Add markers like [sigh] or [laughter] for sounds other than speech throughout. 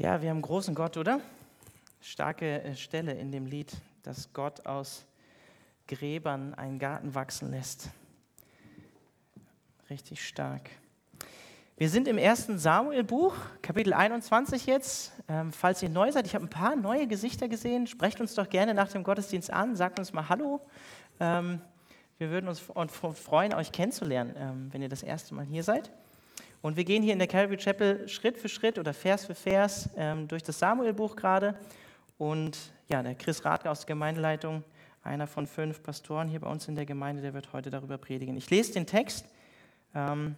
Ja, wir haben einen großen Gott, oder? Starke äh, Stelle in dem Lied, dass Gott aus Gräbern einen Garten wachsen lässt. Richtig stark. Wir sind im ersten Samuel-Buch, Kapitel 21 jetzt. Ähm, falls ihr neu seid, ich habe ein paar neue Gesichter gesehen. Sprecht uns doch gerne nach dem Gottesdienst an, sagt uns mal Hallo. Ähm, wir würden uns freuen, euch kennenzulernen, ähm, wenn ihr das erste Mal hier seid. Und wir gehen hier in der Calvary Chapel Schritt für Schritt oder Vers für Vers ähm, durch das Samuel-Buch gerade. Und ja, der Chris Radke aus der Gemeindeleitung, einer von fünf Pastoren hier bei uns in der Gemeinde, der wird heute darüber predigen. Ich lese den Text, ähm,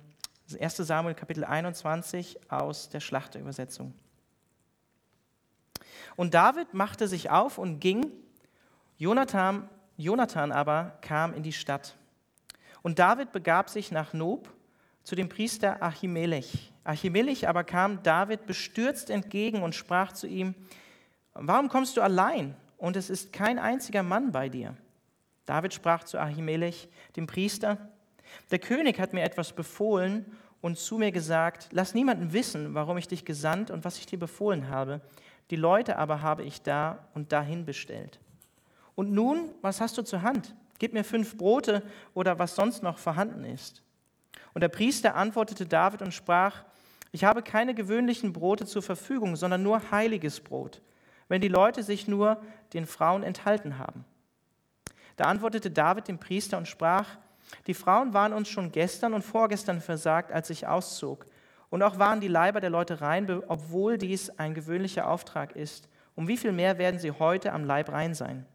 das 1. Samuel Kapitel 21 aus der Schlachterübersetzung. Und David machte sich auf und ging, Jonathan, Jonathan aber kam in die Stadt. Und David begab sich nach Nob, zu dem Priester Achimelech. Achimelech aber kam David bestürzt entgegen und sprach zu ihm, warum kommst du allein und es ist kein einziger Mann bei dir? David sprach zu Achimelech, dem Priester, der König hat mir etwas befohlen und zu mir gesagt, lass niemanden wissen, warum ich dich gesandt und was ich dir befohlen habe. Die Leute aber habe ich da und dahin bestellt. Und nun, was hast du zur Hand? Gib mir fünf Brote oder was sonst noch vorhanden ist. Und der Priester antwortete David und sprach, ich habe keine gewöhnlichen Brote zur Verfügung, sondern nur heiliges Brot, wenn die Leute sich nur den Frauen enthalten haben. Da antwortete David dem Priester und sprach, die Frauen waren uns schon gestern und vorgestern versagt, als ich auszog. Und auch waren die Leiber der Leute rein, obwohl dies ein gewöhnlicher Auftrag ist. Um wie viel mehr werden sie heute am Leib rein sein?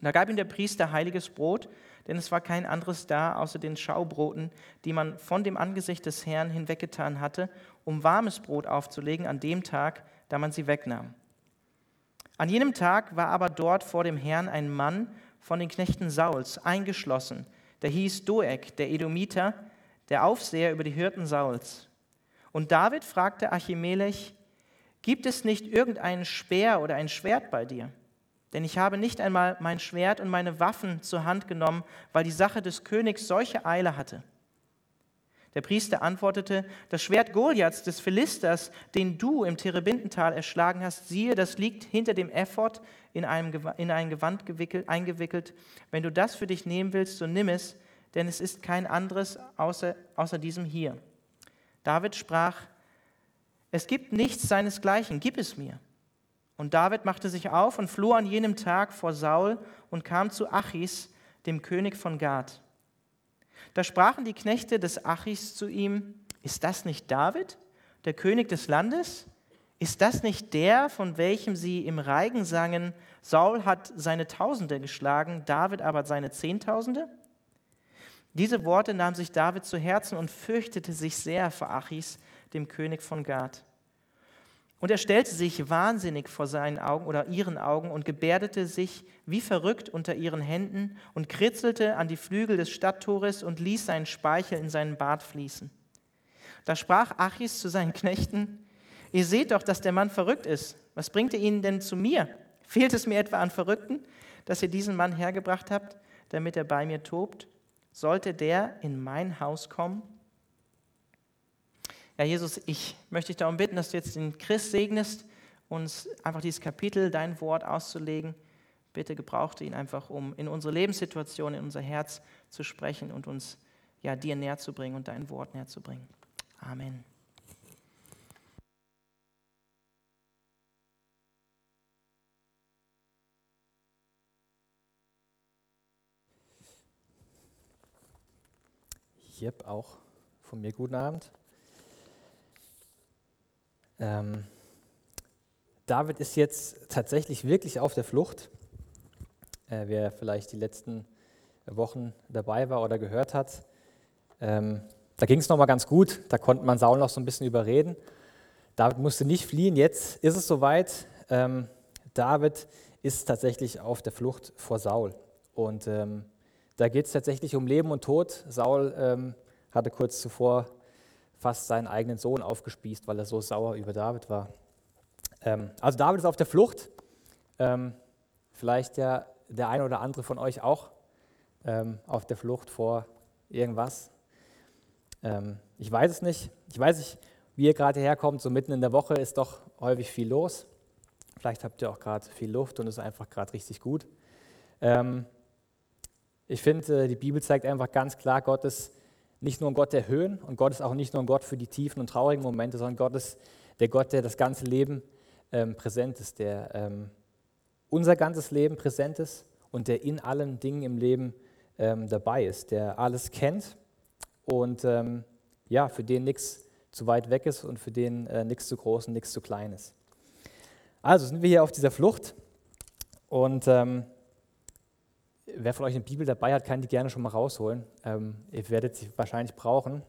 Da gab ihm der Priester heiliges Brot, denn es war kein anderes da, außer den Schaubroten, die man von dem Angesicht des Herrn hinweggetan hatte, um warmes Brot aufzulegen an dem Tag, da man sie wegnahm. An jenem Tag war aber dort vor dem Herrn ein Mann von den Knechten Sauls eingeschlossen, der hieß Doeg, der Edomiter, der Aufseher über die Hirten Sauls. Und David fragte Achimelech, gibt es nicht irgendeinen Speer oder ein Schwert bei dir? Denn ich habe nicht einmal mein Schwert und meine Waffen zur Hand genommen, weil die Sache des Königs solche Eile hatte. Der Priester antwortete, das Schwert Goliaths des Philisters, den du im Terebintental erschlagen hast, siehe, das liegt hinter dem Ephod in, einem, in ein Gewand gewickelt, eingewickelt. Wenn du das für dich nehmen willst, so nimm es, denn es ist kein anderes außer, außer diesem hier. David sprach, es gibt nichts seinesgleichen, gib es mir. Und David machte sich auf und floh an jenem Tag vor Saul und kam zu Achis, dem König von Gad. Da sprachen die Knechte des Achis zu ihm, ist das nicht David, der König des Landes? Ist das nicht der, von welchem sie im Reigen sangen, Saul hat seine Tausende geschlagen, David aber seine Zehntausende? Diese Worte nahm sich David zu Herzen und fürchtete sich sehr vor Achis, dem König von Gad. Und er stellte sich wahnsinnig vor seinen Augen oder ihren Augen und gebärdete sich wie verrückt unter ihren Händen und kritzelte an die Flügel des Stadttores und ließ seinen Speichel in seinen Bart fließen. Da sprach Achis zu seinen Knechten, ihr seht doch, dass der Mann verrückt ist. Was bringt ihr ihn denn zu mir? Fehlt es mir etwa an Verrückten, dass ihr diesen Mann hergebracht habt, damit er bei mir tobt? Sollte der in mein Haus kommen? Ja, Jesus, ich möchte dich darum bitten, dass du jetzt den Christ segnest, uns einfach dieses Kapitel, dein Wort auszulegen. Bitte gebrauchte ihn einfach, um in unsere Lebenssituation, in unser Herz zu sprechen und uns ja, dir näher zu bringen und dein Wort näher zu bringen. Amen. Yep, auch von mir guten Abend. Ähm, David ist jetzt tatsächlich wirklich auf der Flucht. Äh, wer vielleicht die letzten Wochen dabei war oder gehört hat, ähm, da ging es nochmal ganz gut. Da konnte man Saul noch so ein bisschen überreden. David musste nicht fliehen. Jetzt ist es soweit. Ähm, David ist tatsächlich auf der Flucht vor Saul. Und ähm, da geht es tatsächlich um Leben und Tod. Saul ähm, hatte kurz zuvor fast seinen eigenen Sohn aufgespießt, weil er so sauer über David war. Ähm, also David ist auf der Flucht. Ähm, vielleicht ja der eine oder andere von euch auch ähm, auf der Flucht vor irgendwas. Ähm, ich weiß es nicht. Ich weiß nicht, wie ihr gerade herkommt, so mitten in der Woche ist doch häufig viel los. Vielleicht habt ihr auch gerade viel Luft und es ist einfach gerade richtig gut. Ähm, ich finde, äh, die Bibel zeigt einfach ganz klar, Gott ist nicht nur ein Gott der Höhen und Gott ist auch nicht nur ein Gott für die tiefen und traurigen Momente, sondern Gott ist der Gott, der das ganze Leben ähm, präsent ist, der ähm, unser ganzes Leben präsent ist und der in allen Dingen im Leben ähm, dabei ist, der alles kennt und ähm, ja, für den nichts zu weit weg ist und für den äh, nichts zu groß und nichts zu klein ist. Also sind wir hier auf dieser Flucht und ähm, wer von euch eine Bibel dabei hat, kann die gerne schon mal rausholen. Ähm, ihr werdet sie wahrscheinlich brauchen.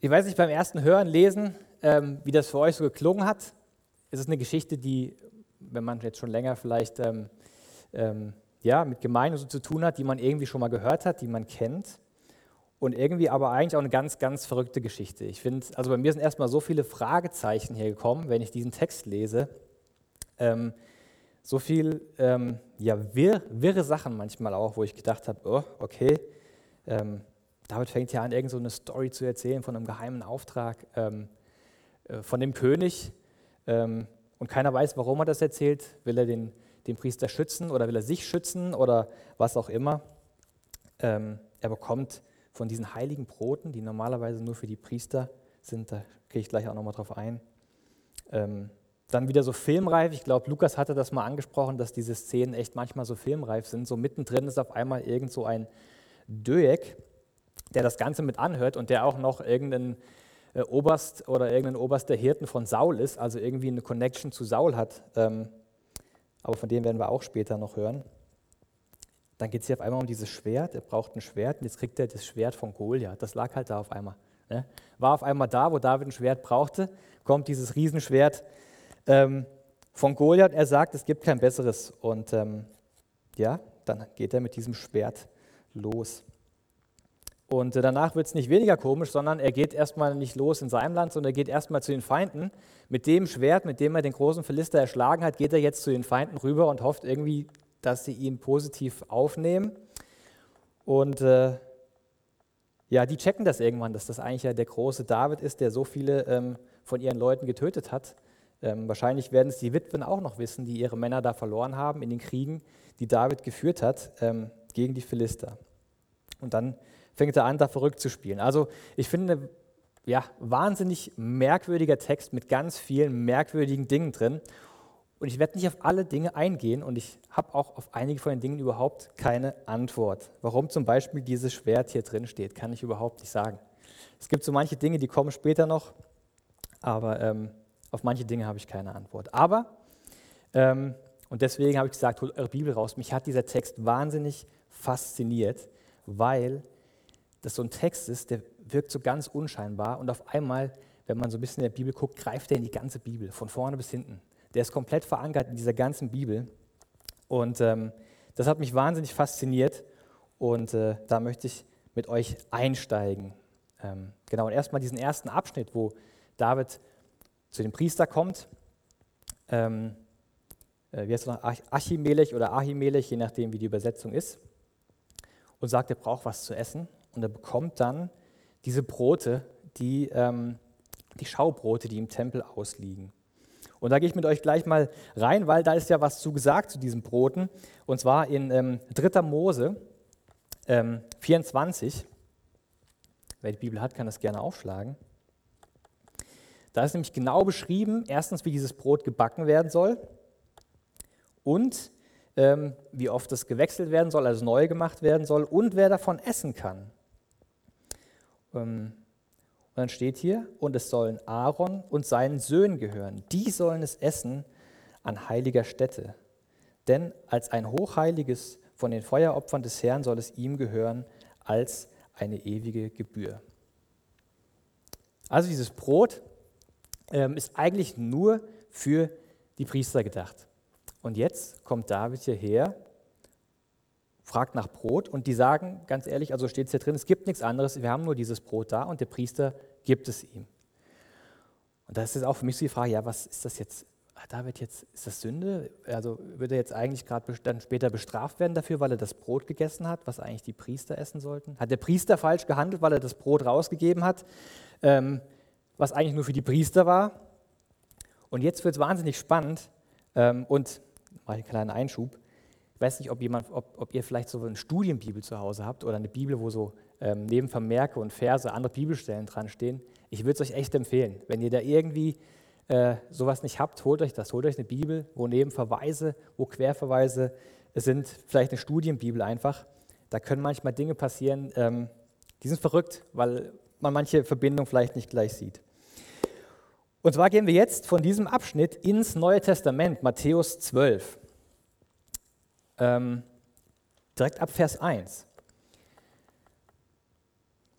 Ich weiß nicht, beim ersten Hören, Lesen, ähm, wie das für euch so geklungen hat. Es ist eine Geschichte, die, wenn man jetzt schon länger vielleicht ähm, ähm, ja, mit Gemeinde so zu tun hat, die man irgendwie schon mal gehört hat, die man kennt. Und irgendwie aber eigentlich auch eine ganz, ganz verrückte Geschichte. Ich finde, also bei mir sind erstmal so viele Fragezeichen hier gekommen, wenn ich diesen Text lese. So viel ähm, ja, wirr, wirre Sachen manchmal auch, wo ich gedacht habe, oh, okay, ähm, David fängt ja an, irgend so eine Story zu erzählen von einem geheimen Auftrag ähm, äh, von dem König. Ähm, und keiner weiß, warum er das erzählt. Will er den, den Priester schützen oder will er sich schützen oder was auch immer. Ähm, er bekommt von diesen heiligen Broten, die normalerweise nur für die Priester sind, da gehe ich gleich auch nochmal drauf ein. Ähm, dann wieder so filmreif. Ich glaube, Lukas hatte das mal angesprochen, dass diese Szenen echt manchmal so filmreif sind. So mittendrin ist auf einmal irgend so ein Döek, der das Ganze mit anhört und der auch noch irgendein äh, Oberst oder irgendein Oberst der Hirten von Saul ist, also irgendwie eine Connection zu Saul hat. Ähm, aber von dem werden wir auch später noch hören. Dann geht es hier auf einmal um dieses Schwert. Er braucht ein Schwert und jetzt kriegt er das Schwert von Goliath. Das lag halt da auf einmal. Ne? War auf einmal da, wo David ein Schwert brauchte, kommt dieses Riesenschwert ähm, von Goliath. Er sagt, es gibt kein besseres. Und ähm, ja, dann geht er mit diesem Schwert los. Und äh, danach wird es nicht weniger komisch, sondern er geht erstmal nicht los in seinem Land, sondern er geht erstmal zu den Feinden. Mit dem Schwert, mit dem er den großen Philister erschlagen hat, geht er jetzt zu den Feinden rüber und hofft irgendwie, dass sie ihn positiv aufnehmen. Und äh, ja, die checken das irgendwann, dass das eigentlich ja der große David ist, der so viele ähm, von ihren Leuten getötet hat. Ähm, wahrscheinlich werden es die Witwen auch noch wissen, die ihre Männer da verloren haben in den Kriegen, die David geführt hat ähm, gegen die Philister. Und dann fängt er an, da verrückt zu spielen. Also ich finde, ja, wahnsinnig merkwürdiger Text mit ganz vielen merkwürdigen Dingen drin. Und ich werde nicht auf alle Dinge eingehen und ich habe auch auf einige von den Dingen überhaupt keine Antwort. Warum zum Beispiel dieses Schwert hier drin steht, kann ich überhaupt nicht sagen. Es gibt so manche Dinge, die kommen später noch, aber ähm, auf manche Dinge habe ich keine Antwort. Aber, ähm, und deswegen habe ich gesagt, holt eure Bibel raus. Mich hat dieser Text wahnsinnig fasziniert, weil das so ein Text ist, der wirkt so ganz unscheinbar und auf einmal, wenn man so ein bisschen in der Bibel guckt, greift er in die ganze Bibel, von vorne bis hinten. Der ist komplett verankert in dieser ganzen Bibel und ähm, das hat mich wahnsinnig fasziniert und äh, da möchte ich mit euch einsteigen. Ähm, genau, und erstmal diesen ersten Abschnitt, wo David zu dem Priester kommt. Ähm, äh, wie heißt es noch? Achimelech oder Ahimelech, je nachdem, wie die Übersetzung ist. Und sagt, er braucht was zu essen und er bekommt dann diese Brote, die, ähm, die Schaubrote, die im Tempel ausliegen. Und da gehe ich mit euch gleich mal rein, weil da ist ja was zu gesagt zu diesen Broten. Und zwar in ähm, 3. Mose ähm, 24. Wer die Bibel hat, kann das gerne aufschlagen. Da ist nämlich genau beschrieben, erstens, wie dieses Brot gebacken werden soll und ähm, wie oft es gewechselt werden soll, also neu gemacht werden soll und wer davon essen kann. Ähm, und dann steht hier, und es sollen Aaron und seinen Söhnen gehören. Die sollen es essen an heiliger Stätte. Denn als ein hochheiliges von den Feueropfern des Herrn soll es ihm gehören als eine ewige Gebühr. Also dieses Brot ähm, ist eigentlich nur für die Priester gedacht. Und jetzt kommt David hierher fragt nach Brot und die sagen, ganz ehrlich, also steht es hier drin, es gibt nichts anderes, wir haben nur dieses Brot da und der Priester gibt es ihm. Und das ist auch für mich so die Frage, ja, was ist das jetzt, ah, David jetzt, ist das Sünde? Also würde er jetzt eigentlich gerade dann später bestraft werden dafür, weil er das Brot gegessen hat, was eigentlich die Priester essen sollten? Hat der Priester falsch gehandelt, weil er das Brot rausgegeben hat, ähm, was eigentlich nur für die Priester war? Und jetzt wird es wahnsinnig spannend ähm, und mache einen kleinen Einschub. Ich weiß nicht, ob, jemand, ob, ob, ihr vielleicht so eine Studienbibel zu Hause habt oder eine Bibel, wo so ähm, neben Vermerke und Verse andere Bibelstellen dran stehen. Ich würde es euch echt empfehlen. Wenn ihr da irgendwie äh, sowas nicht habt, holt euch das. Holt euch eine Bibel, wo neben Verweise, wo Querverweise sind, vielleicht eine Studienbibel einfach. Da können manchmal Dinge passieren, ähm, die sind verrückt, weil man manche Verbindung vielleicht nicht gleich sieht. Und zwar gehen wir jetzt von diesem Abschnitt ins Neue Testament, Matthäus 12. Ähm, direkt ab Vers 1.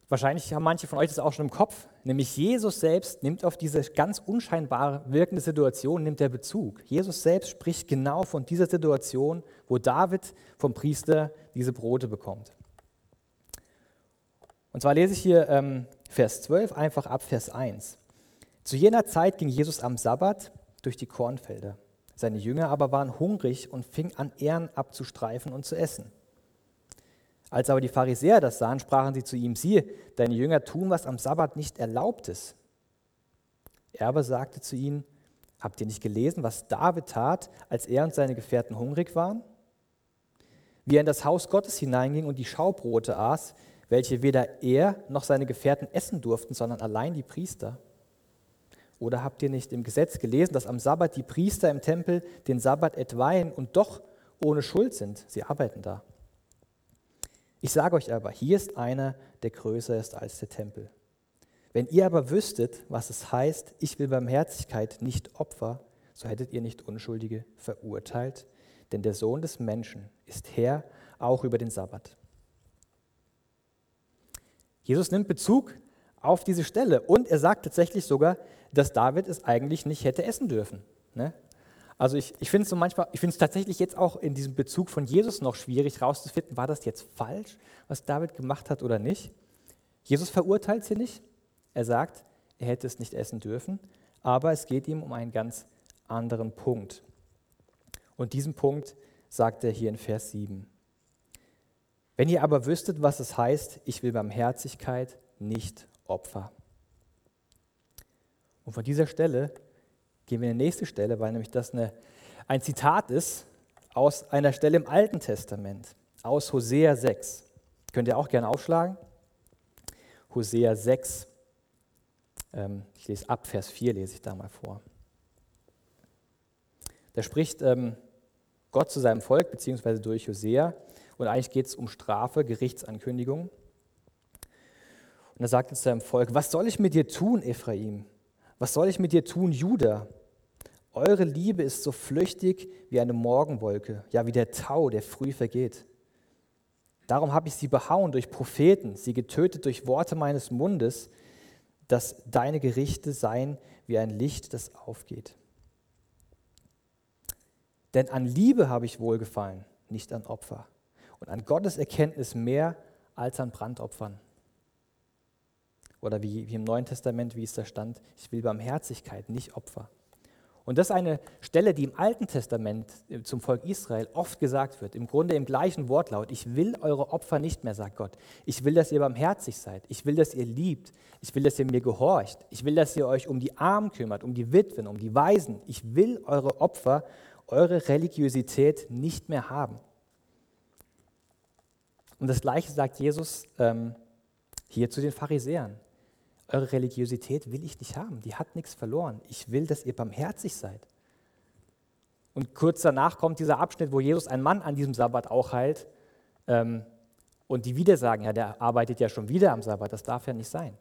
Wahrscheinlich haben manche von euch das auch schon im Kopf, nämlich Jesus selbst nimmt auf diese ganz unscheinbar wirkende Situation nimmt er Bezug. Jesus selbst spricht genau von dieser Situation, wo David vom Priester diese Brote bekommt. Und zwar lese ich hier ähm, Vers 12 einfach ab Vers 1. Zu jener Zeit ging Jesus am Sabbat durch die Kornfelder. Seine Jünger aber waren hungrig und fingen an, Ehren abzustreifen und zu essen. Als aber die Pharisäer das sahen, sprachen sie zu ihm, siehe, deine Jünger tun, was am Sabbat nicht erlaubt ist. Er aber sagte zu ihnen, habt ihr nicht gelesen, was David tat, als er und seine Gefährten hungrig waren? Wie er in das Haus Gottes hineinging und die Schaubrote aß, welche weder er noch seine Gefährten essen durften, sondern allein die Priester. Oder habt ihr nicht im Gesetz gelesen, dass am Sabbat die Priester im Tempel den Sabbat etweihen und doch ohne Schuld sind? Sie arbeiten da. Ich sage euch aber, hier ist einer, der größer ist als der Tempel. Wenn ihr aber wüsstet, was es heißt, ich will Barmherzigkeit, nicht Opfer, so hättet ihr nicht Unschuldige verurteilt, denn der Sohn des Menschen ist Herr auch über den Sabbat. Jesus nimmt Bezug auf diese Stelle und er sagt tatsächlich sogar, dass David es eigentlich nicht hätte essen dürfen. Ne? Also ich, ich finde es so manchmal, ich finde es tatsächlich jetzt auch in diesem Bezug von Jesus noch schwierig herauszufinden, war das jetzt falsch, was David gemacht hat oder nicht. Jesus verurteilt sie nicht. Er sagt, er hätte es nicht essen dürfen, aber es geht ihm um einen ganz anderen Punkt. Und diesen Punkt sagt er hier in Vers 7. Wenn ihr aber wüsstet, was es heißt, ich will Barmherzigkeit, nicht Opfer. Und von dieser Stelle gehen wir in die nächste Stelle, weil nämlich das eine, ein Zitat ist aus einer Stelle im Alten Testament, aus Hosea 6. Könnt ihr auch gerne aufschlagen. Hosea 6, ähm, ich lese ab Vers 4, lese ich da mal vor. Da spricht ähm, Gott zu seinem Volk, beziehungsweise durch Hosea, und eigentlich geht es um Strafe, Gerichtsankündigung. Und er sagt zu seinem Volk, was soll ich mit dir tun, Ephraim? Was soll ich mit dir tun, Judah? Eure Liebe ist so flüchtig wie eine Morgenwolke, ja wie der Tau, der früh vergeht. Darum habe ich sie behauen durch Propheten, sie getötet durch Worte meines Mundes, dass deine Gerichte seien wie ein Licht, das aufgeht. Denn an Liebe habe ich wohlgefallen, nicht an Opfer. Und an Gottes Erkenntnis mehr als an Brandopfern. Oder wie, wie im Neuen Testament, wie es da stand, ich will Barmherzigkeit, nicht Opfer. Und das ist eine Stelle, die im Alten Testament äh, zum Volk Israel oft gesagt wird, im Grunde im gleichen Wortlaut. Ich will eure Opfer nicht mehr, sagt Gott. Ich will, dass ihr barmherzig seid. Ich will, dass ihr liebt. Ich will, dass ihr mir gehorcht. Ich will, dass ihr euch um die Armen kümmert, um die Witwen, um die Waisen. Ich will eure Opfer, eure Religiosität nicht mehr haben. Und das Gleiche sagt Jesus ähm, hier zu den Pharisäern. Eure Religiosität will ich nicht haben, die hat nichts verloren. Ich will, dass ihr barmherzig seid. Und kurz danach kommt dieser Abschnitt, wo Jesus einen Mann an diesem Sabbat auch heilt. Ähm, und die wieder sagen, ja, der arbeitet ja schon wieder am Sabbat, das darf ja nicht sein.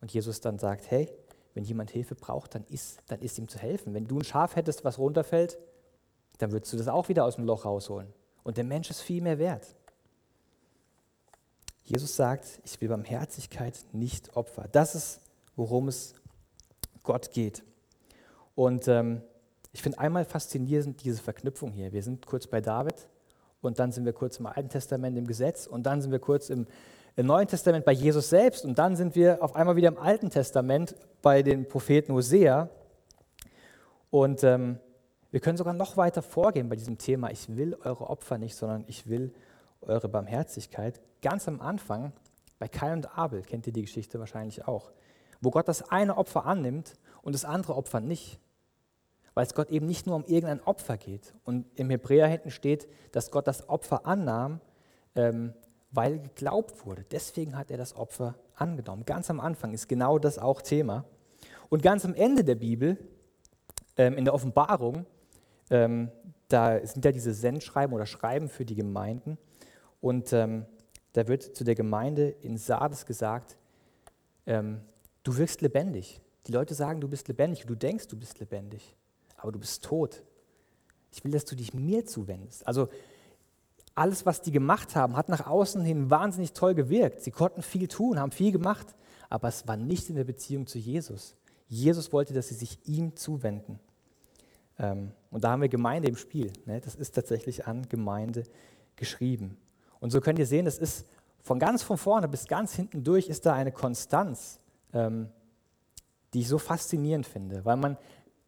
Und Jesus dann sagt, hey, wenn jemand Hilfe braucht, dann ist, dann ist ihm zu helfen. Wenn du ein Schaf hättest, was runterfällt, dann würdest du das auch wieder aus dem Loch rausholen. Und der Mensch ist viel mehr wert. Jesus sagt, ich will Barmherzigkeit, nicht Opfer. Das ist, worum es Gott geht. Und ähm, ich finde einmal faszinierend diese Verknüpfung hier. Wir sind kurz bei David und dann sind wir kurz im Alten Testament im Gesetz und dann sind wir kurz im, im Neuen Testament bei Jesus selbst und dann sind wir auf einmal wieder im Alten Testament bei den Propheten Hosea. Und ähm, wir können sogar noch weiter vorgehen bei diesem Thema, ich will eure Opfer nicht, sondern ich will eure Barmherzigkeit. Ganz am Anfang, bei Kain und Abel, kennt ihr die Geschichte wahrscheinlich auch, wo Gott das eine Opfer annimmt und das andere Opfer nicht. Weil es Gott eben nicht nur um irgendein Opfer geht. Und im Hebräer hinten steht, dass Gott das Opfer annahm, ähm, weil geglaubt wurde. Deswegen hat er das Opfer angenommen. Ganz am Anfang ist genau das auch Thema. Und ganz am Ende der Bibel, ähm, in der Offenbarung, ähm, da sind ja diese Sendschreiben oder Schreiben für die Gemeinden. Und ähm, da wird zu der Gemeinde in Sardes gesagt, ähm, du wirkst lebendig. Die Leute sagen, du bist lebendig, du denkst, du bist lebendig, aber du bist tot. Ich will, dass du dich mir zuwendest. Also alles, was die gemacht haben, hat nach außen hin wahnsinnig toll gewirkt. Sie konnten viel tun, haben viel gemacht, aber es war nicht in der Beziehung zu Jesus. Jesus wollte, dass sie sich ihm zuwenden. Ähm, und da haben wir Gemeinde im Spiel. Ne? Das ist tatsächlich an Gemeinde geschrieben. Und so könnt ihr sehen, es ist von ganz von vorne bis ganz hinten durch ist da eine Konstanz, ähm, die ich so faszinierend finde, weil man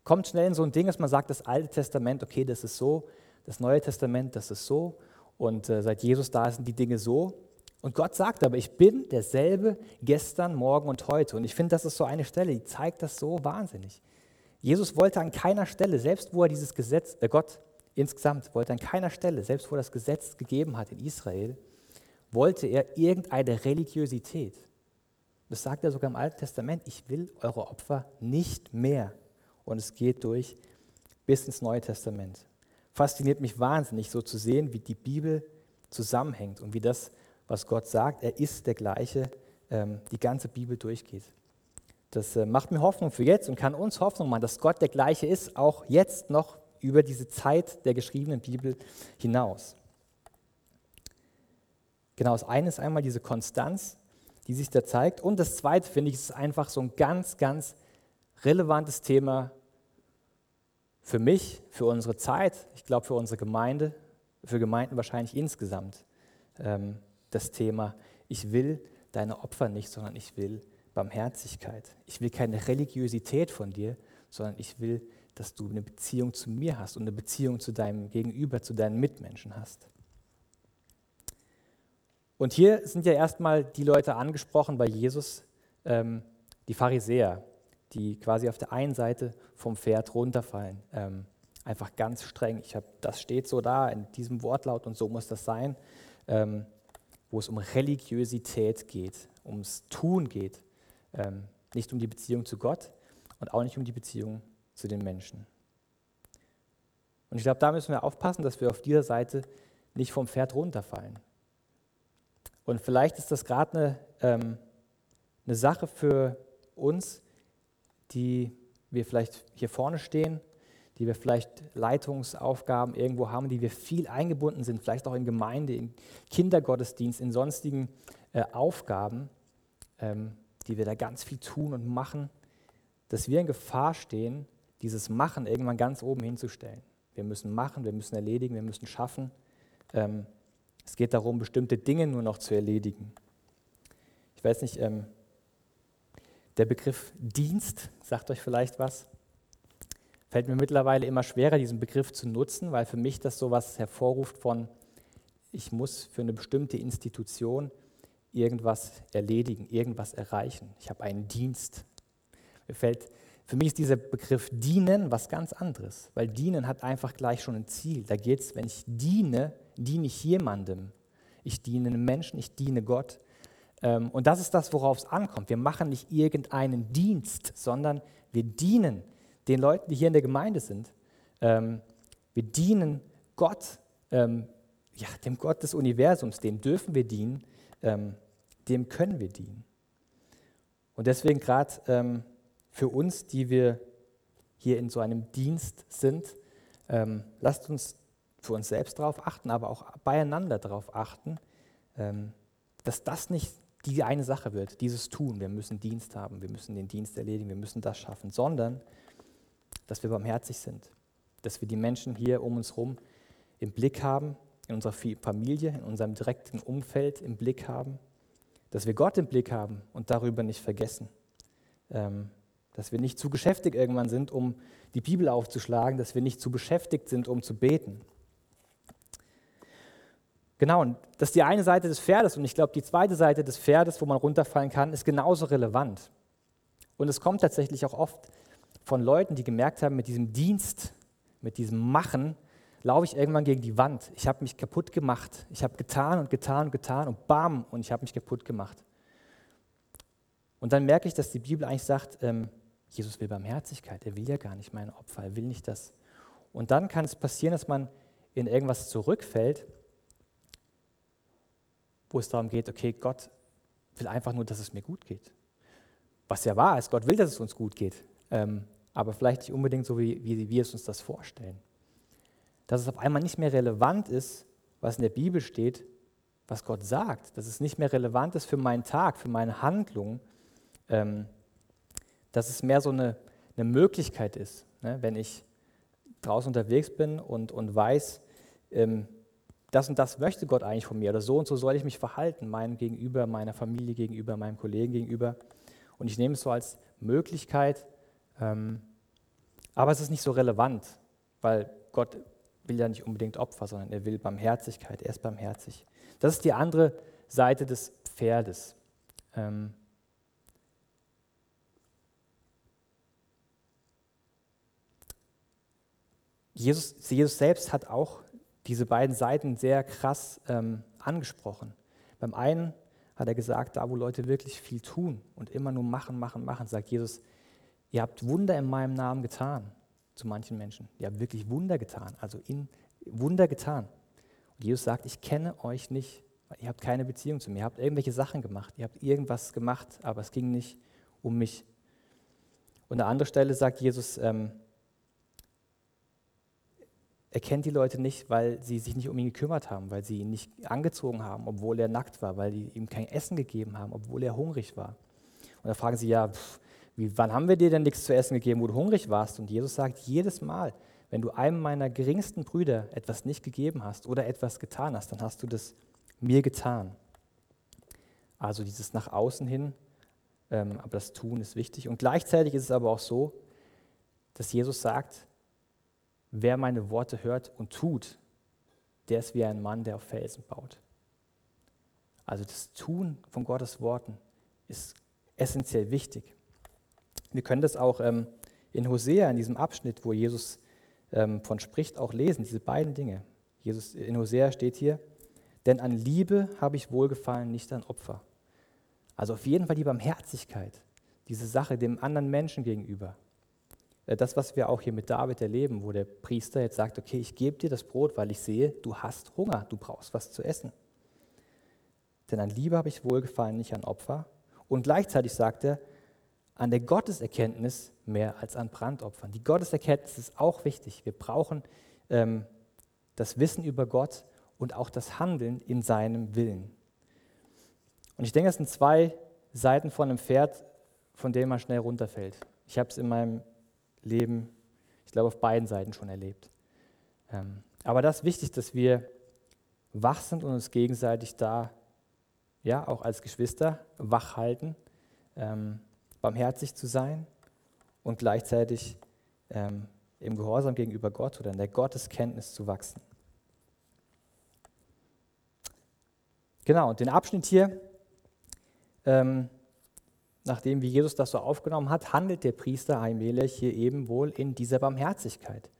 kommt schnell in so ein Ding, dass man sagt, das Alte Testament, okay, das ist so, das Neue Testament, das ist so und äh, seit Jesus da sind die Dinge so. Und Gott sagt aber, ich bin derselbe gestern, morgen und heute. Und ich finde, das ist so eine Stelle, die zeigt das so wahnsinnig. Jesus wollte an keiner Stelle, selbst wo er dieses Gesetz, äh Gott insgesamt wollte an keiner Stelle, selbst wo das Gesetz gegeben hat in Israel, wollte er irgendeine Religiosität. Das sagt er sogar im Alten Testament, ich will eure Opfer nicht mehr. Und es geht durch bis ins Neue Testament fasziniert mich wahnsinnig, so zu sehen, wie die Bibel zusammenhängt und wie das, was Gott sagt, er ist der gleiche, ähm, die ganze Bibel durchgeht. Das äh, macht mir Hoffnung für jetzt und kann uns Hoffnung machen, dass Gott der gleiche ist, auch jetzt noch über diese Zeit der geschriebenen Bibel hinaus. Genau, das eine ist einmal diese Konstanz, die sich da zeigt. Und das zweite, finde ich, ist einfach so ein ganz, ganz relevantes Thema für mich, für unsere Zeit, ich glaube für unsere Gemeinde, für Gemeinden wahrscheinlich insgesamt ähm, das Thema, ich will deine Opfer nicht, sondern ich will Barmherzigkeit. Ich will keine Religiosität von dir, sondern ich will, dass du eine Beziehung zu mir hast und eine Beziehung zu deinem Gegenüber, zu deinen Mitmenschen hast. Und hier sind ja erstmal die Leute angesprochen bei Jesus, ähm, die Pharisäer die quasi auf der einen Seite vom Pferd runterfallen. Ähm, einfach ganz streng. Ich hab, das steht so da in diesem Wortlaut und so muss das sein, ähm, wo es um Religiosität geht, ums Tun geht, ähm, nicht um die Beziehung zu Gott und auch nicht um die Beziehung zu den Menschen. Und ich glaube, da müssen wir aufpassen, dass wir auf dieser Seite nicht vom Pferd runterfallen. Und vielleicht ist das gerade eine, ähm, eine Sache für uns, die wir vielleicht hier vorne stehen, die wir vielleicht Leitungsaufgaben irgendwo haben, die wir viel eingebunden sind, vielleicht auch in Gemeinde, in Kindergottesdienst, in sonstigen äh, Aufgaben, ähm, die wir da ganz viel tun und machen, dass wir in Gefahr stehen, dieses Machen irgendwann ganz oben hinzustellen. Wir müssen machen, wir müssen erledigen, wir müssen schaffen. Ähm, es geht darum, bestimmte Dinge nur noch zu erledigen. Ich weiß nicht, ähm, der Begriff Dienst sagt euch vielleicht was. Fällt mir mittlerweile immer schwerer, diesen Begriff zu nutzen, weil für mich das so etwas hervorruft von, ich muss für eine bestimmte Institution irgendwas erledigen, irgendwas erreichen. Ich habe einen Dienst. Mir fällt, für mich ist dieser Begriff dienen was ganz anderes, weil dienen hat einfach gleich schon ein Ziel. Da geht es, wenn ich diene, diene ich jemandem. Ich diene einem Menschen, ich diene Gott. Ähm, und das ist das, worauf es ankommt. Wir machen nicht irgendeinen Dienst, sondern wir dienen den Leuten, die hier in der Gemeinde sind. Ähm, wir dienen Gott, ähm, ja, dem Gott des Universums, dem dürfen wir dienen, dem können wir dienen. Und deswegen gerade für uns, die wir hier in so einem Dienst sind, lasst uns für uns selbst darauf achten, aber auch beieinander darauf achten, dass das nicht die eine Sache wird, dieses Tun. Wir müssen Dienst haben, wir müssen den Dienst erledigen, wir müssen das schaffen, sondern dass wir barmherzig sind, dass wir die Menschen hier um uns herum im Blick haben, in unserer Familie, in unserem direkten Umfeld im Blick haben, dass wir Gott im Blick haben und darüber nicht vergessen, ähm, dass wir nicht zu geschäftig irgendwann sind, um die Bibel aufzuschlagen, dass wir nicht zu beschäftigt sind, um zu beten. Genau, und das ist die eine Seite des Pferdes. Und ich glaube, die zweite Seite des Pferdes, wo man runterfallen kann, ist genauso relevant. Und es kommt tatsächlich auch oft von Leuten, die gemerkt haben, mit diesem Dienst, mit diesem Machen, laufe ich irgendwann gegen die Wand. Ich habe mich kaputt gemacht. Ich habe getan und getan und getan und bam, und ich habe mich kaputt gemacht. Und dann merke ich, dass die Bibel eigentlich sagt, ähm, Jesus will Barmherzigkeit. Er will ja gar nicht mein Opfer. Er will nicht das. Und dann kann es passieren, dass man in irgendwas zurückfällt, wo es darum geht, okay, Gott will einfach nur, dass es mir gut geht. Was ja wahr ist, Gott will, dass es uns gut geht, ähm, aber vielleicht nicht unbedingt so, wie, wie wir es uns das vorstellen. Dass es auf einmal nicht mehr relevant ist, was in der Bibel steht, was Gott sagt, dass es nicht mehr relevant ist für meinen Tag, für meine Handlung, ähm, dass es mehr so eine, eine Möglichkeit ist, ne? wenn ich draußen unterwegs bin und, und weiß, ähm, das und das möchte Gott eigentlich von mir oder so und so soll ich mich verhalten, meinem Gegenüber, meiner Familie gegenüber, meinem Kollegen gegenüber. Und ich nehme es so als Möglichkeit, ähm, aber es ist nicht so relevant, weil Gott will ja nicht unbedingt Opfer, sondern er will Barmherzigkeit, er ist barmherzig. Das ist die andere Seite des Pferdes. Ähm, Jesus, Jesus selbst hat auch diese beiden Seiten sehr krass ähm, angesprochen. Beim einen hat er gesagt, da wo Leute wirklich viel tun und immer nur machen, machen, machen, sagt Jesus, ihr habt Wunder in meinem Namen getan zu manchen Menschen. Ihr habt wirklich Wunder getan, also in Wunder getan. Und Jesus sagt, ich kenne euch nicht, ihr habt keine Beziehung zu mir. Ihr habt irgendwelche Sachen gemacht, ihr habt irgendwas gemacht, aber es ging nicht um mich. Und an anderer Stelle sagt Jesus, ähm, er kennt die Leute nicht, weil sie sich nicht um ihn gekümmert haben, weil sie ihn nicht angezogen haben, obwohl er nackt war, weil sie ihm kein Essen gegeben haben, obwohl er hungrig war. Und da fragen sie, ja, pff, wie, wann haben wir dir denn nichts zu essen gegeben, wo du hungrig warst? Und Jesus sagt, jedes Mal, wenn du einem meiner geringsten Brüder etwas nicht gegeben hast oder etwas getan hast, dann hast du das mir getan. Also dieses nach außen hin, ähm, aber das Tun ist wichtig. Und gleichzeitig ist es aber auch so, dass Jesus sagt, Wer meine Worte hört und tut, der ist wie ein Mann, der auf Felsen baut. Also das Tun von Gottes Worten ist essentiell wichtig. Wir können das auch ähm, in Hosea, in diesem Abschnitt, wo Jesus ähm, von spricht, auch lesen, diese beiden Dinge. Jesus, in Hosea steht hier, denn an Liebe habe ich wohlgefallen, nicht an Opfer. Also auf jeden Fall die Barmherzigkeit, diese Sache dem anderen Menschen gegenüber. Äh, das, was wir auch hier mit David erleben, wo der Priester jetzt sagt, okay, ich gebe dir das Brot, weil ich sehe, du hast Hunger, du brauchst was zu essen. Denn an Liebe habe ich wohlgefallen, nicht an Opfer. Und gleichzeitig sagt er, an der Gotteserkenntnis mehr als an Brandopfern. Die Gotteserkenntnis ist auch wichtig. Wir brauchen ähm, das Wissen über Gott und auch das Handeln in seinem Willen. Und ich denke, das sind zwei Seiten von einem Pferd, von denen man schnell runterfällt. Ich habe es in meinem Leben, ich glaube, auf beiden Seiten schon erlebt. Ähm, aber das ist wichtig, dass wir wach sind und uns gegenseitig da, ja, auch als Geschwister wach halten, ähm, barmherzig zu sein und gleichzeitig ähm, im Gehorsam gegenüber Gott oder in der Gotteskenntnis zu wachsen. Genau, und den Abschnitt hier, ähm, nachdem wie Jesus das so aufgenommen hat, handelt der Priester Ahimelech hier eben wohl in dieser Barmherzigkeit.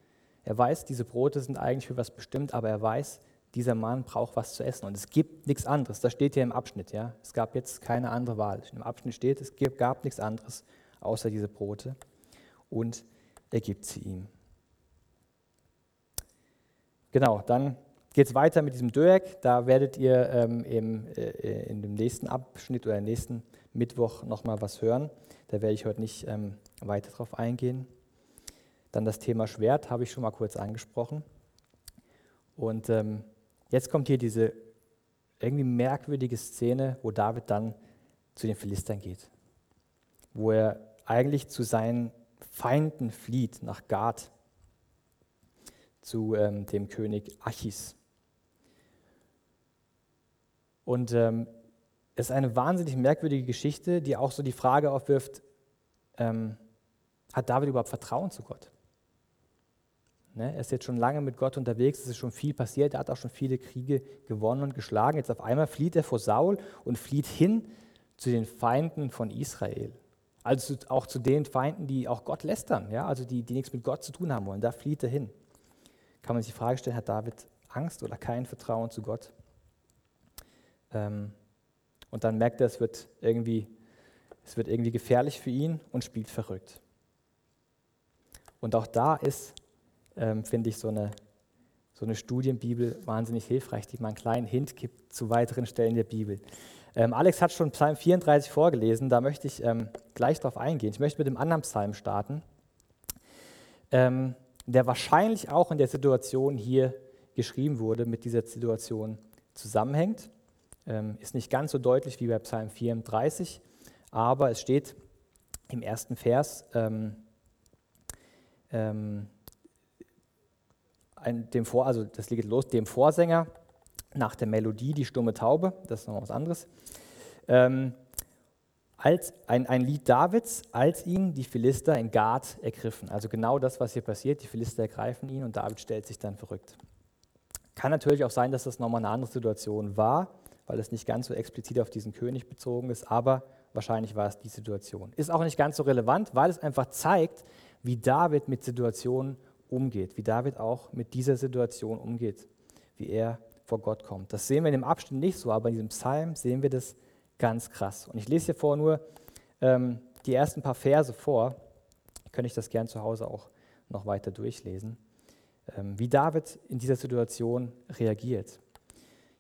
Er weiß, diese Brote sind eigentlich für was bestimmt, aber er weiß, dieser Mann braucht was zu essen und es gibt nichts anderes. Das steht hier im Abschnitt, ja. Es gab jetzt keine andere Wahl. Im Abschnitt steht, es gab nichts anderes außer diese Brote und er gibt sie ihm. Genau, dann geht es weiter mit diesem Döek. Da werdet ihr ähm, im, äh, in dem nächsten Abschnitt oder nächsten Mittwoch nochmal was hören. Da werde ich heute nicht ähm, weiter drauf eingehen. Dann das Thema Schwert habe ich schon mal kurz angesprochen. Und ähm, jetzt kommt hier diese irgendwie merkwürdige Szene, wo David dann zu den Philistern geht. Wo er eigentlich zu seinen Feinden flieht, nach Gad, zu ähm, dem König Achis. Und ähm, ist eine wahnsinnig merkwürdige Geschichte, die auch so die Frage aufwirft, ähm, hat David überhaupt Vertrauen zu Gott? Ne, er ist jetzt schon lange mit Gott unterwegs, es ist schon viel passiert, er hat auch schon viele Kriege gewonnen und geschlagen. Jetzt auf einmal flieht er vor Saul und flieht hin zu den Feinden von Israel. Also auch zu den Feinden, die auch Gott lästern, ja? also die, die nichts mit Gott zu tun haben wollen. Da flieht er hin. Kann man sich die Frage stellen, hat David Angst oder kein Vertrauen zu Gott? Ähm, und dann merkt er, es wird, irgendwie, es wird irgendwie gefährlich für ihn und spielt verrückt. Und auch da ist, ähm, finde ich, so eine, so eine Studienbibel wahnsinnig hilfreich, die mal einen kleinen Hint gibt zu weiteren Stellen der Bibel. Ähm, Alex hat schon Psalm 34 vorgelesen, da möchte ich ähm, gleich darauf eingehen. Ich möchte mit dem anderen Psalm starten, ähm, der wahrscheinlich auch in der Situation hier geschrieben wurde, mit dieser Situation zusammenhängt. Ähm, ist nicht ganz so deutlich wie bei Psalm 34, aber es steht im ersten Vers, ähm, ähm, ein, dem Vor, also das geht los, dem Vorsänger nach der Melodie Die stumme Taube, das ist noch was anderes. Ähm, als ein, ein Lied Davids, als ihn die Philister in Gad ergriffen. Also genau das, was hier passiert. Die Philister ergreifen ihn und David stellt sich dann verrückt. Kann natürlich auch sein, dass das nochmal eine andere Situation war, weil es nicht ganz so explizit auf diesen König bezogen ist, aber wahrscheinlich war es die Situation. Ist auch nicht ganz so relevant, weil es einfach zeigt, wie David mit Situationen umgeht, wie David auch mit dieser Situation umgeht, wie er vor Gott kommt. Das sehen wir in dem Abschnitt nicht so, aber in diesem Psalm sehen wir das ganz krass. Und ich lese hier vor nur ähm, die ersten paar Verse vor. Könnte ich das gern zu Hause auch noch weiter durchlesen. Ähm, wie David in dieser Situation reagiert.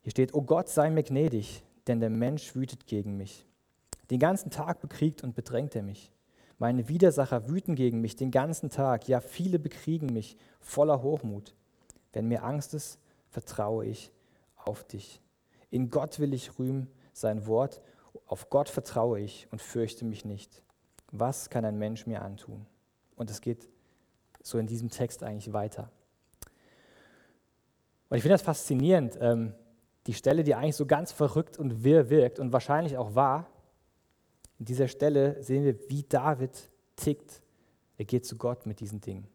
Hier steht, O Gott, sei mir gnädig, denn der Mensch wütet gegen mich. Den ganzen Tag bekriegt und bedrängt er mich. Meine Widersacher wüten gegen mich den ganzen Tag. Ja, viele bekriegen mich voller Hochmut. Wenn mir Angst ist, vertraue ich auf dich. In Gott will ich rühmen, sein Wort. Auf Gott vertraue ich und fürchte mich nicht. Was kann ein Mensch mir antun? Und es geht so in diesem Text eigentlich weiter. Und ich finde das faszinierend, ähm, die Stelle, die eigentlich so ganz verrückt und wirr wirkt und wahrscheinlich auch war. In dieser Stelle sehen wir, wie David tickt. Er geht zu Gott mit diesen Dingen.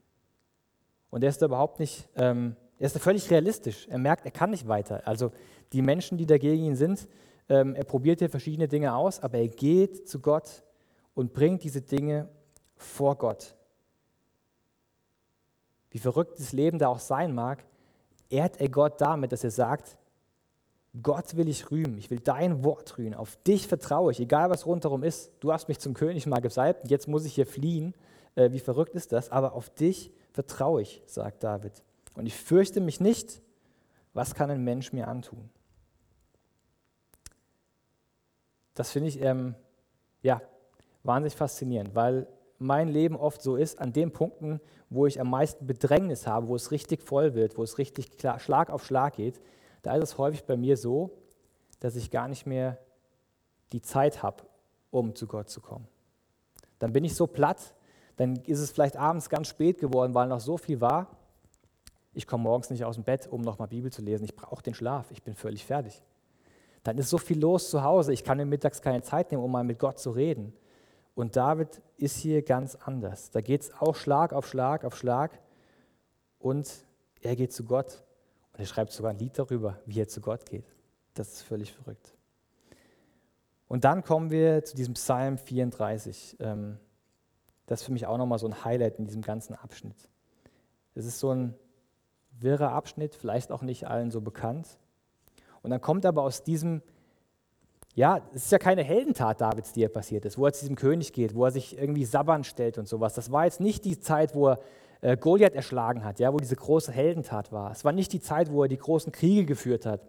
Und er ist da überhaupt nicht ähm, er ist völlig realistisch. Er merkt, er kann nicht weiter. Also die Menschen, die dagegen ihn sind, ähm, er probiert hier verschiedene Dinge aus, aber er geht zu Gott und bringt diese Dinge vor Gott. Wie verrückt das Leben da auch sein mag, ehrt er Gott damit, dass er sagt, Gott will ich rühmen, ich will dein Wort rühmen, auf dich vertraue ich, egal was rundherum ist. Du hast mich zum König mal gesalbt, jetzt muss ich hier fliehen. Äh, wie verrückt ist das? Aber auf dich vertraue ich, sagt David. Und ich fürchte mich nicht, was kann ein Mensch mir antun? Das finde ich ähm, ja, wahnsinnig faszinierend, weil mein Leben oft so ist, an den Punkten, wo ich am meisten Bedrängnis habe, wo es richtig voll wird, wo es richtig klar, Schlag auf Schlag geht, da ist es häufig bei mir so, dass ich gar nicht mehr die Zeit habe, um zu Gott zu kommen. Dann bin ich so platt, dann ist es vielleicht abends ganz spät geworden, weil noch so viel war ich komme morgens nicht aus dem Bett, um nochmal Bibel zu lesen. Ich brauche den Schlaf. Ich bin völlig fertig. Dann ist so viel los zu Hause. Ich kann mir mittags keine Zeit nehmen, um mal mit Gott zu reden. Und David ist hier ganz anders. Da geht es auch Schlag auf Schlag auf Schlag. Und er geht zu Gott. Und er schreibt sogar ein Lied darüber, wie er zu Gott geht. Das ist völlig verrückt. Und dann kommen wir zu diesem Psalm 34. Ähm, das ist für mich auch nochmal so ein Highlight in diesem ganzen Abschnitt. Es ist so ein wirrer Abschnitt, vielleicht auch nicht allen so bekannt. Und dann kommt aber aus diesem, ja, es ist ja keine Heldentat Davids, die hier passiert ist, wo er zu diesem König geht, wo er sich irgendwie Sabban stellt und sowas. Das war jetzt nicht die Zeit, wo er äh, Goliath erschlagen hat, ja, wo diese große Heldentat war. Es war nicht die Zeit, wo er die großen Kriege geführt hat.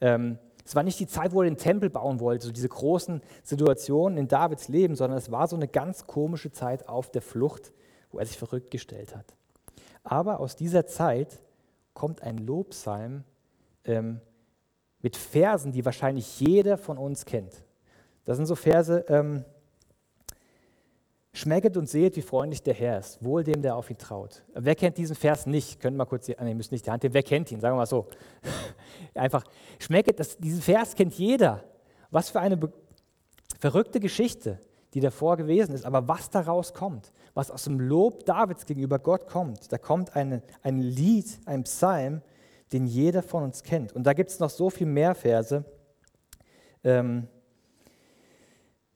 Ähm, es war nicht die Zeit, wo er den Tempel bauen wollte, so diese großen Situationen in Davids Leben, sondern es war so eine ganz komische Zeit auf der Flucht, wo er sich verrückt gestellt hat. Aber aus dieser Zeit kommt ein Lobpsalm ähm, mit Versen, die wahrscheinlich jeder von uns kennt. Das sind so Verse, ähm, Schmecket und seht, wie freundlich der Herr ist, wohl dem, der auf ihn traut. Wer kennt diesen Vers nicht? Können wir mal kurz, die, nee, müssen nicht die Hand nehmen. Wer kennt ihn? Sagen wir mal so. [laughs] Einfach, schmecket, das, diesen Vers kennt jeder. Was für eine verrückte Geschichte, die davor gewesen ist. Aber was daraus kommt, was aus dem Lob Davids gegenüber Gott kommt. Da kommt eine, ein Lied, ein Psalm, den jeder von uns kennt. Und da gibt es noch so viel mehr Verse. Ähm,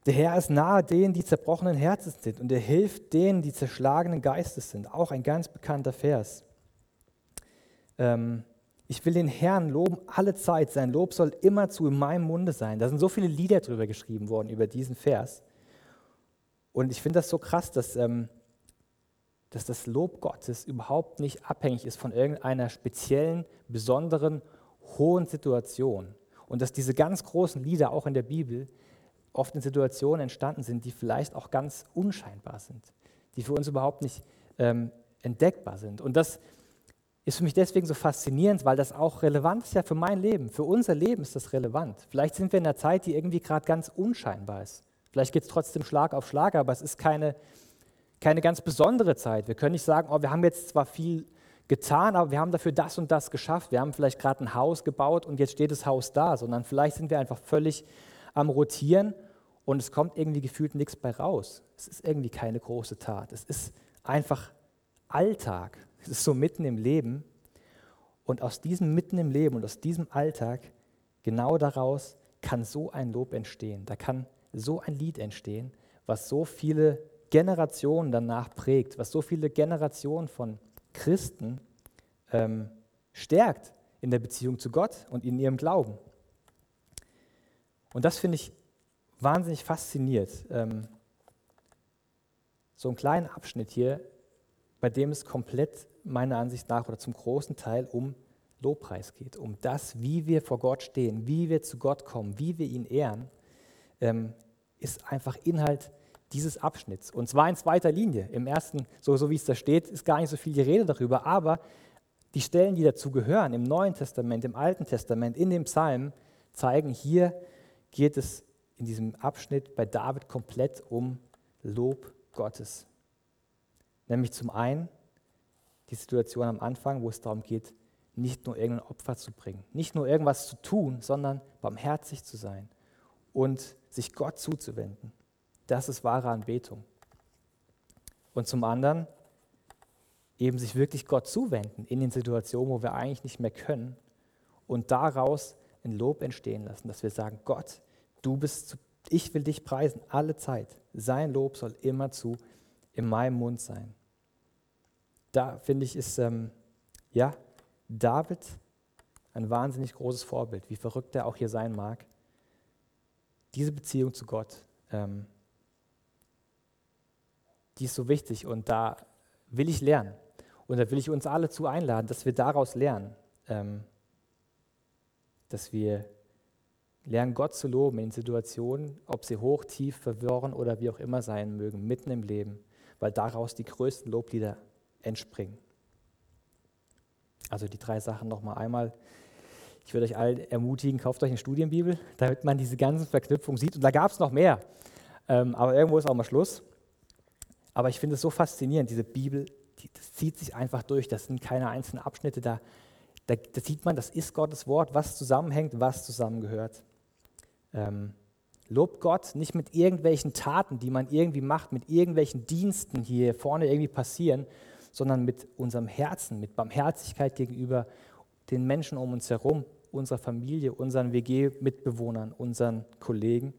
der Herr ist nahe denen, die zerbrochenen Herzens sind, und er hilft denen, die zerschlagenen Geistes sind. Auch ein ganz bekannter Vers. Ähm, ich will den Herrn loben alle Zeit. Sein Lob soll immerzu in meinem Munde sein. Da sind so viele Lieder drüber geschrieben worden, über diesen Vers. Und ich finde das so krass, dass, ähm, dass das Lob Gottes überhaupt nicht abhängig ist von irgendeiner speziellen, besonderen, hohen Situation. Und dass diese ganz großen Lieder auch in der Bibel oft in Situationen entstanden sind, die vielleicht auch ganz unscheinbar sind, die für uns überhaupt nicht ähm, entdeckbar sind. Und das ist für mich deswegen so faszinierend, weil das auch relevant ist ja für mein Leben. Für unser Leben ist das relevant. Vielleicht sind wir in einer Zeit, die irgendwie gerade ganz unscheinbar ist. Vielleicht geht es trotzdem Schlag auf Schlag, aber es ist keine, keine ganz besondere Zeit. Wir können nicht sagen, oh, wir haben jetzt zwar viel getan, aber wir haben dafür das und das geschafft. Wir haben vielleicht gerade ein Haus gebaut und jetzt steht das Haus da, sondern vielleicht sind wir einfach völlig am Rotieren und es kommt irgendwie gefühlt nichts bei raus. Es ist irgendwie keine große Tat. Es ist einfach Alltag. Es ist so mitten im Leben. Und aus diesem mitten im Leben und aus diesem Alltag, genau daraus, kann so ein Lob entstehen. Da kann so ein Lied entstehen, was so viele Generationen danach prägt, was so viele Generationen von Christen ähm, stärkt in der Beziehung zu Gott und in ihrem Glauben. Und das finde ich wahnsinnig fasziniert. Ähm, so einen kleinen Abschnitt hier, bei dem es komplett meiner Ansicht nach oder zum großen Teil um Lobpreis geht, um das, wie wir vor Gott stehen, wie wir zu Gott kommen, wie wir ihn ehren, ähm, ist einfach Inhalt dieses Abschnitts. Und zwar in zweiter Linie. Im ersten, so, so wie es da steht, ist gar nicht so viel die Rede darüber, aber die Stellen, die dazu gehören, im Neuen Testament, im Alten Testament, in dem Psalm, zeigen, hier geht es in diesem Abschnitt bei David komplett um Lob Gottes. Nämlich zum einen die Situation am Anfang, wo es darum geht, nicht nur irgendein Opfer zu bringen, nicht nur irgendwas zu tun, sondern barmherzig zu sein und sich Gott zuzuwenden. Das ist wahre Anbetung. Und zum anderen eben sich wirklich Gott zuwenden in den Situationen, wo wir eigentlich nicht mehr können und daraus ein Lob entstehen lassen, dass wir sagen, Gott, du bist, ich will dich preisen alle Zeit. Sein Lob soll immerzu in meinem Mund sein. Da finde ich, ist ähm, ja David ein wahnsinnig großes Vorbild, wie verrückt er auch hier sein mag. Diese Beziehung zu Gott, ähm, die ist so wichtig und da will ich lernen. Und da will ich uns alle zu einladen, dass wir daraus lernen, ähm, dass wir lernen, Gott zu loben in Situationen, ob sie hoch, tief, verwirren oder wie auch immer sein mögen, mitten im Leben, weil daraus die größten Loblieder entspringen. Also die drei Sachen nochmal einmal. Ich würde euch alle ermutigen, kauft euch eine Studienbibel, damit man diese ganzen Verknüpfungen sieht. Und da gab es noch mehr. Ähm, aber irgendwo ist auch mal Schluss. Aber ich finde es so faszinierend, diese Bibel, die, das zieht sich einfach durch. Das sind keine einzelnen Abschnitte. Da, da, da sieht man, das ist Gottes Wort, was zusammenhängt, was zusammengehört. Ähm, lobt Gott nicht mit irgendwelchen Taten, die man irgendwie macht, mit irgendwelchen Diensten, die hier vorne irgendwie passieren, sondern mit unserem Herzen, mit Barmherzigkeit gegenüber den Menschen um uns herum, unserer Familie, unseren WG-Mitbewohnern, unseren Kollegen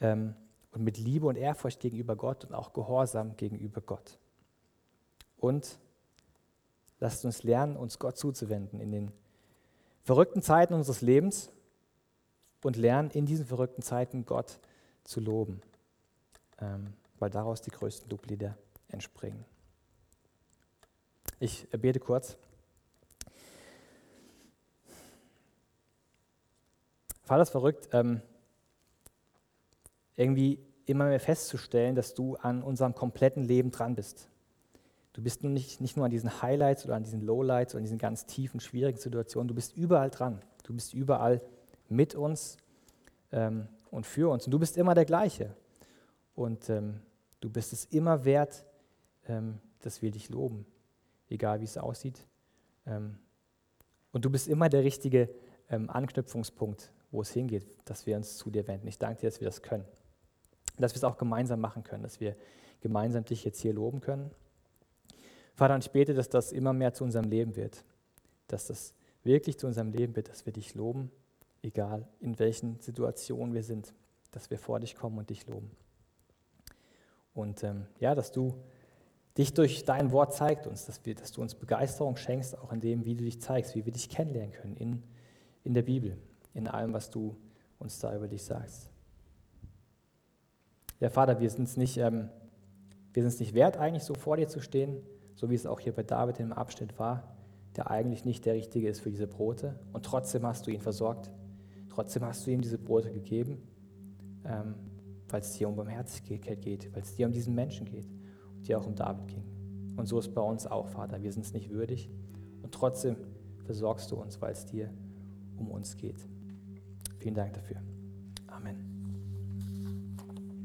ähm, und mit Liebe und Ehrfurcht gegenüber Gott und auch Gehorsam gegenüber Gott. Und lasst uns lernen, uns Gott zuzuwenden in den verrückten Zeiten unseres Lebens und lernen, in diesen verrückten Zeiten Gott zu loben, ähm, weil daraus die größten Loblieder entspringen. Ich bete kurz. Vater, es verrückt, ähm, irgendwie immer mehr festzustellen, dass du an unserem kompletten Leben dran bist. Du bist nun nicht, nicht nur an diesen Highlights oder an diesen Lowlights oder an diesen ganz tiefen, schwierigen Situationen, du bist überall dran. Du bist überall mit uns ähm, und für uns. Und du bist immer der gleiche. Und ähm, du bist es immer wert, ähm, dass wir dich loben egal wie es aussieht. Ähm, und du bist immer der richtige ähm, Anknüpfungspunkt, wo es hingeht, dass wir uns zu dir wenden. Ich danke dir, dass wir das können. dass wir es auch gemeinsam machen können, dass wir gemeinsam dich jetzt hier loben können. Vater, und ich bete, dass das immer mehr zu unserem Leben wird, dass das wirklich zu unserem Leben wird, dass wir dich loben, egal in welchen Situationen wir sind, dass wir vor dich kommen und dich loben. Und ähm, ja, dass du dich durch dein Wort zeigst uns, dass, wir, dass du uns Begeisterung schenkst, auch in dem, wie du dich zeigst, wie wir dich kennenlernen können in, in der Bibel, in allem, was du uns da über dich sagst. Ja, Vater, wir sind es nicht, ähm, nicht wert, eigentlich so vor dir zu stehen, so wie es auch hier bei David im Abschnitt war, der eigentlich nicht der Richtige ist für diese Brote. Und trotzdem hast du ihn versorgt. Trotzdem hast du ihm diese Brote gegeben, ähm, weil es dir um Barmherzigkeit geht, weil es dir um diesen Menschen geht und dir auch um David ging. Und so ist bei uns auch, Vater. Wir sind es nicht würdig und trotzdem versorgst du uns, weil es dir um uns geht. Vielen Dank dafür. Amen.